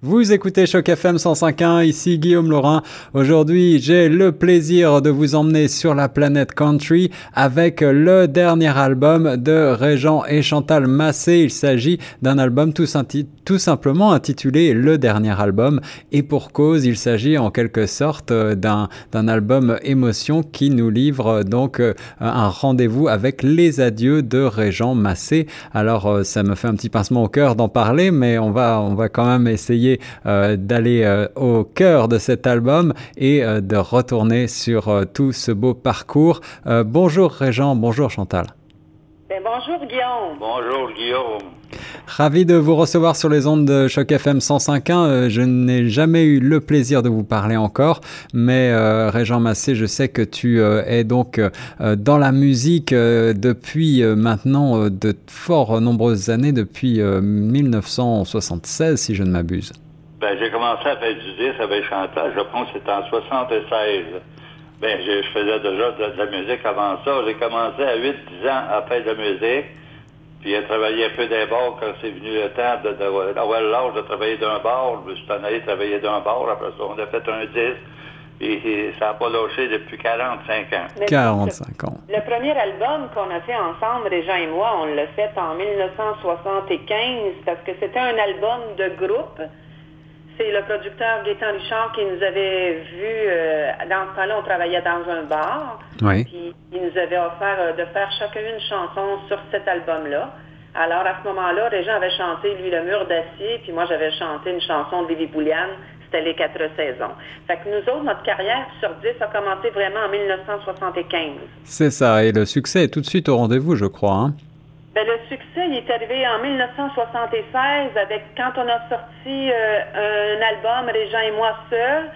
Vous écoutez Choc FM 105.1, ici Guillaume Laurin. Aujourd'hui, j'ai le plaisir de vous emmener sur la planète country avec le dernier album de Régent et Chantal Massé. Il s'agit d'un album tout, simplement intitulé Le dernier album et pour cause, il s'agit en quelque sorte d'un album émotion qui nous livre donc un rendez-vous avec les adieux de Régent Massé. Alors, ça me fait un petit pincement au cœur d'en parler, mais on va, on va quand même essayer euh, d'aller euh, au cœur de cet album et euh, de retourner sur tout ce beau parcours. bonjour Régent, bonjour Chantal. Ben, bonjour Guillaume. Bonjour Guillaume. Ravi de vous recevoir sur les ondes de Choc FM 105.1. je n'ai jamais eu le plaisir de vous parler encore, mais Régent Massé, je sais que tu es donc dans la musique depuis maintenant de fort nombreuses années, depuis 1976 si je ne m'abuse. Ben, j'ai commencé à faire du disque avec Chantal, je pense que c'était en 76. Ben, je, faisais déjà de, la musique avant ça. J'ai commencé à 8-10 ans à faire de la musique. Puis j'ai travaillé un peu des bars quand c'est venu le temps d'avoir l'âge de travailler d'un bar. Je suis en allé travailler d'un bar. Après ça, on a fait un disque. Et ça n'a pas lâché depuis 45 ans. 45 ans. Le premier album qu'on a fait ensemble, Régent et moi, on l'a fait en 1975 parce que c'était un album de groupe c'est le producteur Gaétan Richard qui nous avait vu, euh, dans ce temps-là, on travaillait dans un bar. Oui. Puis il nous avait offert euh, de faire chacun une chanson sur cet album-là. Alors, à ce moment-là, Régent avait chanté, lui, Le mur d'acier, puis moi, j'avais chanté une chanson de Lévi Bouliane, c'était Les quatre saisons. Fait que nous autres, notre carrière sur 10 a commencé vraiment en 1975. C'est ça, et le succès est tout de suite au rendez-vous, je crois. Hein? Ben, le succès il est arrivé en 1976 avec quand on a sorti euh, un album, Régent et moi seuls.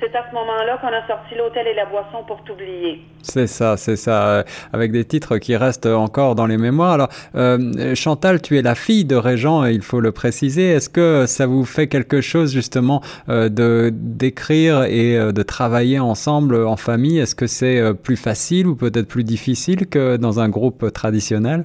C'est à ce moment-là qu'on a sorti L'Hôtel et la Boisson pour t'oublier. C'est ça, c'est ça, euh, avec des titres qui restent encore dans les mémoires. Alors, euh, Chantal, tu es la fille de Régent, il faut le préciser. Est-ce que ça vous fait quelque chose justement de d'écrire et de travailler ensemble en famille? Est-ce que c'est plus facile ou peut-être plus difficile que dans un groupe traditionnel?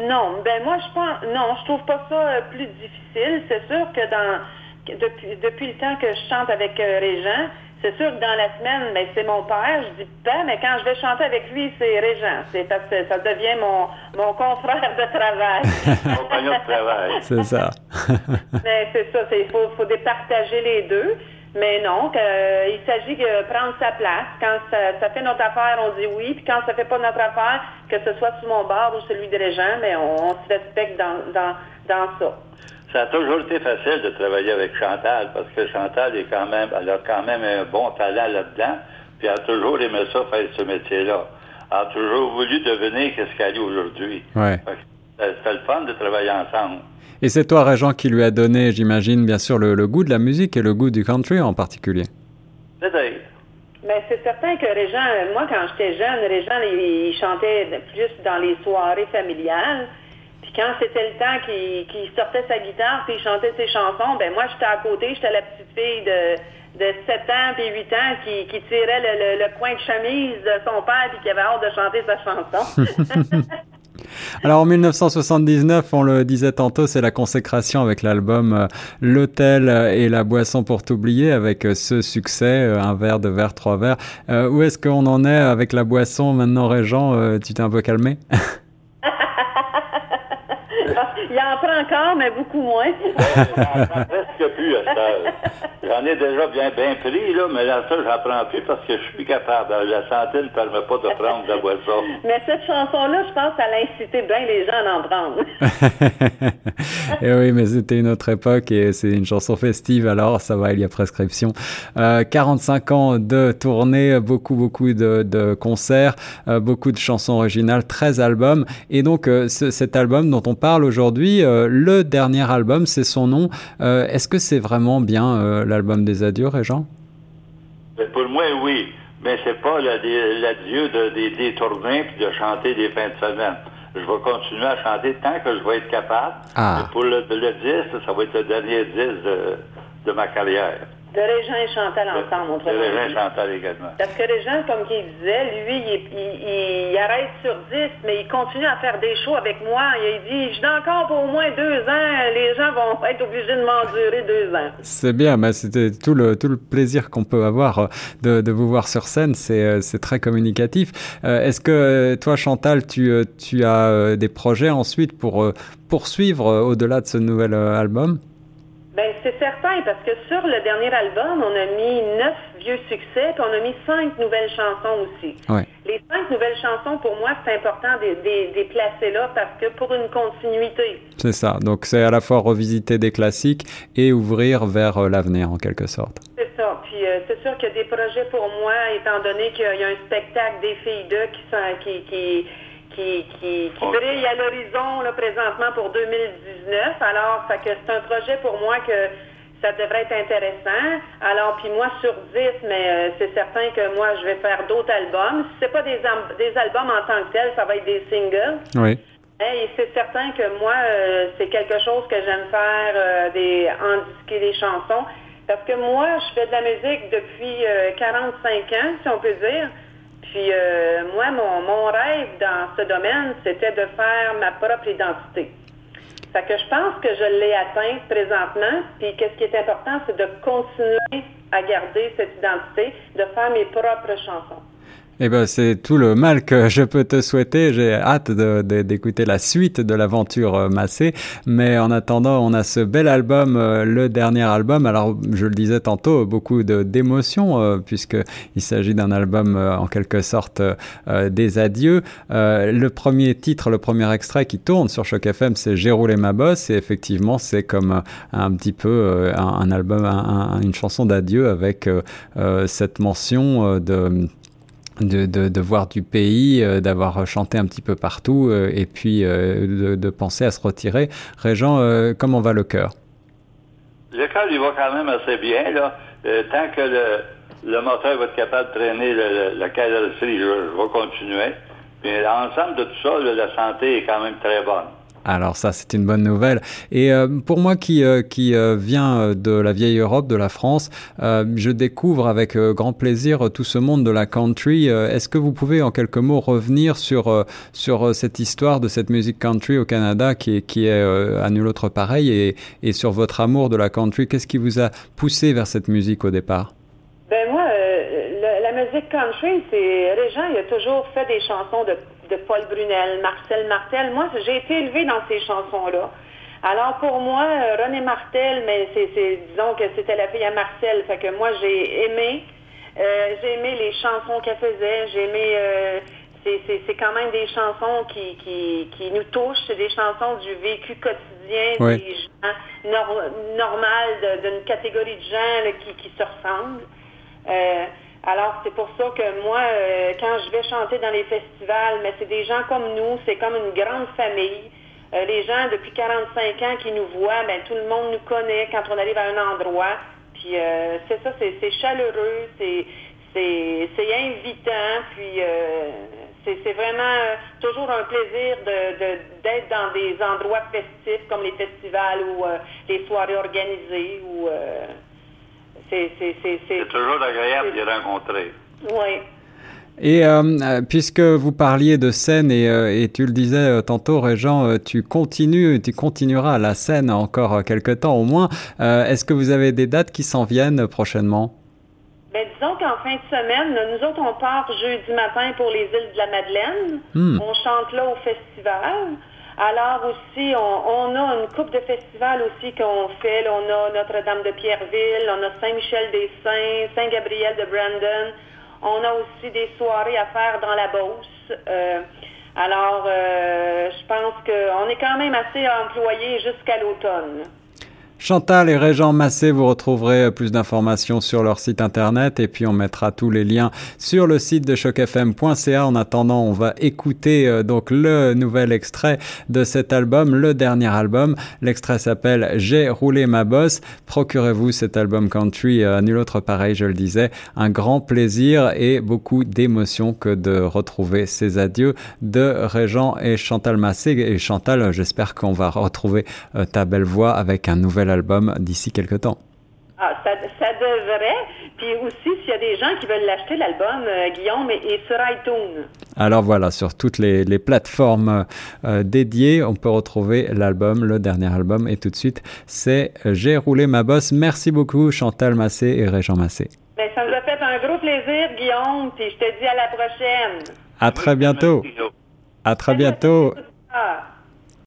Non, ben moi je pense non, je trouve pas ça euh, plus difficile. C'est sûr que dans depuis, depuis le temps que je chante avec euh, Régent, c'est sûr que dans la semaine, ben, c'est mon père, je dis pas, mais quand je vais chanter avec lui, c'est Régent. C'est parce que ça devient mon, mon confrère de travail. Compagnon de travail. c'est ça. mais c'est ça, il faut, faut départager les deux. Mais non, euh, il s'agit de prendre sa place. Quand ça, fait notre affaire, on dit oui. Puis quand ça fait pas notre affaire, que ce soit sous mon bar ou celui des gens, mais on, se respecte dans, dans, dans ça. Ça a toujours été facile de travailler avec Chantal parce que Chantal est quand même, elle a quand même un bon talent là-dedans. Puis elle a toujours aimé ça faire ce métier-là. Elle a toujours voulu devenir ce qu'elle est aujourd'hui. Ouais. C'était le fun de travailler ensemble. Et c'est toi, Régent, qui lui a donné, j'imagine, bien sûr, le, goût de la musique et le goût du country en particulier. Peut-être. Mais c'est certain que Régent, moi, quand j'étais jeune, Régent, il, chantait plus dans les soirées familiales. Puis quand c'était le temps qu'il sortait sa guitare puis il chantait ses chansons, ben moi, j'étais à côté, j'étais la petite fille de, de 7 ans puis 8 ans qui, qui tirait le, le, coin de chemise de son père puis qui avait hâte de chanter sa chanson. Alors en 1979, on le disait tantôt, c'est la consécration avec l'album euh, L'Hôtel et la boisson pour t'oublier avec euh, ce succès, euh, un verre, de verre, trois verres. où est-ce qu'on en est avec la boisson maintenant, Régent Tu t'es un peu calmé? Il en prend encore, mais beaucoup moins. presque plus J'en ai déjà bien, bien pris, là, mais là, ça, j'en prends plus parce que je suis capable. La santé ne permet pas de prendre de la boisson. Mais cette chanson-là, je pense qu'elle a incité bien les gens à en prendre. et eh oui, mais c'était une autre époque et c'est une chanson festive, alors ça va, il y a prescription. Euh, 45 ans de tournée, beaucoup, beaucoup de, de concerts, euh, beaucoup de chansons originales, 13 albums. Et donc, euh, ce, cet album dont on parle aujourd'hui, euh, le dernier album, c'est son nom. Euh, est-ce que c'est vraiment bien euh, l'album des adieux, Régent? Pour moi, oui. Mais c'est pas l'adieu de, des, tournées puis de chanter des fins de semaine. Je vais continuer à chanter tant que je vais être capable. Ah. Pour le, le, disque, ça va être le dernier disque de, de ma carrière. De Régent et Chantal ensemble, De autrement Régent dit. Chantal également. Parce que Régent, comme il disait, lui, il, il- il arrête sur 10, mais il continue à faire des shows avec moi. Il dit, je donne encore pour au moins deux ans, les gens vont être obligés de m'endurer deux ans. C'est bien, mais c'était tout le, tout le plaisir qu'on peut avoir euh, de, de vous voir sur scène, c'est euh, c'est très communicatif. Euh, Est-ce que toi, Chantal, tu, tu as des projets ensuite pour poursuivre au-delà de ce nouvel album? Ben, c'est certain, parce que sur le dernier album, on a mis neuf vieux succès, puis on a mis cinq nouvelles chansons aussi. Ouais. Les cinq nouvelles chansons, pour moi, c'est important de de- de les placer là, parce que pour une continuité. C'est ça. Donc c'est à la fois revisiter des classiques et ouvrir vers euh, l'avenir en quelque sorte. C'est ça. Puis euh, c'est sûr qu'il y a des projets pour moi, étant donné qu'il y a un spectacle des filles d'eux qui, sont, qui, qui, qui, qui, qui Ok. brille à l'horizon là, présentement pour 2019. Alors, fait que c'est un projet pour moi que ça devrait être intéressant. Alors, puis moi sur 10, mais euh, c'est certain que moi, je vais faire d'autres albums. Si c'est pas des, des albums en tant que tels, ça va être des singles. Oui. Et c'est certain que moi, euh, c'est quelque chose que j'aime faire, euh, des, en disquer des chansons. Parce que moi, je fais de la musique depuis euh, 45 ans, si on peut dire. Puis euh, moi, mon, rêve dans ce domaine, c'était de faire ma propre identité. Fait que je pense que je l'ai atteint présentement. Puis qu'est-ce qui est important, c'est de continuer à garder cette identité, de faire mes propres chansons. Eh ben, c'est tout le mal que je peux te souhaiter. J'ai hâte d'écouter la suite de l'aventure euh, Massé. Mais en attendant, on a ce bel album, euh, le dernier album. Alors, je le disais tantôt, beaucoup d'émotions, euh, puisque il s'agit d'un album en quelque sorte des adieux. Le premier titre, le premier extrait qui tourne sur Choc FM, c'est J'ai roulé ma bosse. Et effectivement, c'est comme un petit peu un, album, un- un- une chanson d'adieu avec cette mention de de, de, de voir du pays, euh, d'avoir chanté un petit peu partout euh, et puis euh, de, de penser à se retirer. Régent, euh, comment va le cœur? Le cœur, il va quand même assez bien, là. Euh, tant que le, le moteur va être capable de traîner le, le, la carrosserie, je, je vais continuer. Puis l'ensemble de tout ça, là, la santé est quand même très bonne. Alors ça, c'est une bonne nouvelle. Et euh, pour moi qui, euh, qui euh, euh, de la vieille Europe, de la France, je découvre avec grand plaisir tout ce monde de la country. Est-ce que vous pouvez en quelques mots revenir sur, sur cette histoire de cette musique country au Canada qui est, qui est à nul autre pareil et, et sur votre amour de la country Qu'est-ce qui vous a poussé vers cette musique au départ? Ben moi, euh, le- la musique country, c'est Régent, il a toujours fait des chansons de, de Paul Brunel, Marcel Martel. Moi, j'ai été élevée dans ces chansons-là. Alors pour moi, René Martel, mais c'est, disons que c'était la fille à Marcel, fait que moi j'ai aimé, euh, j'ai aimé les chansons qu'elle faisait, j'ai aimé, euh, c'est, c'est, c'est quand même des chansons qui, qui, qui nous touchent, c'est des chansons du vécu quotidien Oui. des gens nor- normal d'une catégorie de gens là, qui, qui se ressemblent. Euh, alors, c'est pour ça que moi, euh, quand je vais chanter dans les festivals, mais c'est des gens comme nous, c'est comme une grande famille. Euh, les gens, depuis 45 ans qui nous voient, ben, tout le monde nous connaît quand on arrive à un endroit. Puis, euh, c'est ça, c'est chaleureux, c'est invitant, puis c'est vraiment toujours un plaisir d'être dans des endroits festifs comme les festivals ou les soirées organisées c'est toujours agréable de les rencontrer. oui. Et euh, euh, puisque vous parliez de scène et, euh, et tu le disais euh, tantôt, Régent, tu continues, tu continueras à la scène encore euh, quelque temps au moins. Euh, Est-ce que vous avez des dates qui s'en viennent prochainement? Ben, disons qu'en fin de semaine, nous autres, on part jeudi matin pour les îles de la Madeleine. Hmm. On chante là au festival. Alors aussi, on, a une coupe de festivals aussi qu'on fait. On a Notre-Dame de Pierreville, on a Saint-Michel-des-Saints, Saint-Gabriel de Brandon. On a aussi des soirées à faire dans la Beauce. Euh, alors, euh, je pense qu'on est quand même assez employés jusqu'à l'automne. Chantal et Régent Massé, vous retrouverez plus d'informations sur leur site internet et puis on mettra tous les liens sur le site de chocfm.ca. En attendant, on va écouter euh, donc le nouvel extrait de cet album, le dernier album. L'extrait s'appelle J'ai roulé ma bosse. Procurez-vous cet album country à nul autre pareil, je le disais. Un grand plaisir et beaucoup d'émotion que de retrouver ces adieux de Régent et Chantal Massé. Et Chantal, j'espère qu'on va retrouver euh, ta belle voix avec un nouvel album d'ici quelques temps. Ah, ça, ça devrait. Puis aussi, s'il y a des gens qui veulent l'acheter, l'album, euh, Guillaume, est sur iTunes. Alors voilà, sur toutes les, les plateformes euh, dédiées, on peut retrouver l'album, le dernier album. Et tout de suite, c'est J'ai roulé ma bosse. Merci beaucoup, Chantal Massé et Régent Massé. Ben, ça nous a fait un gros plaisir, Guillaume. Puis je te dis à la prochaine. À très bientôt. À très bientôt. Ah.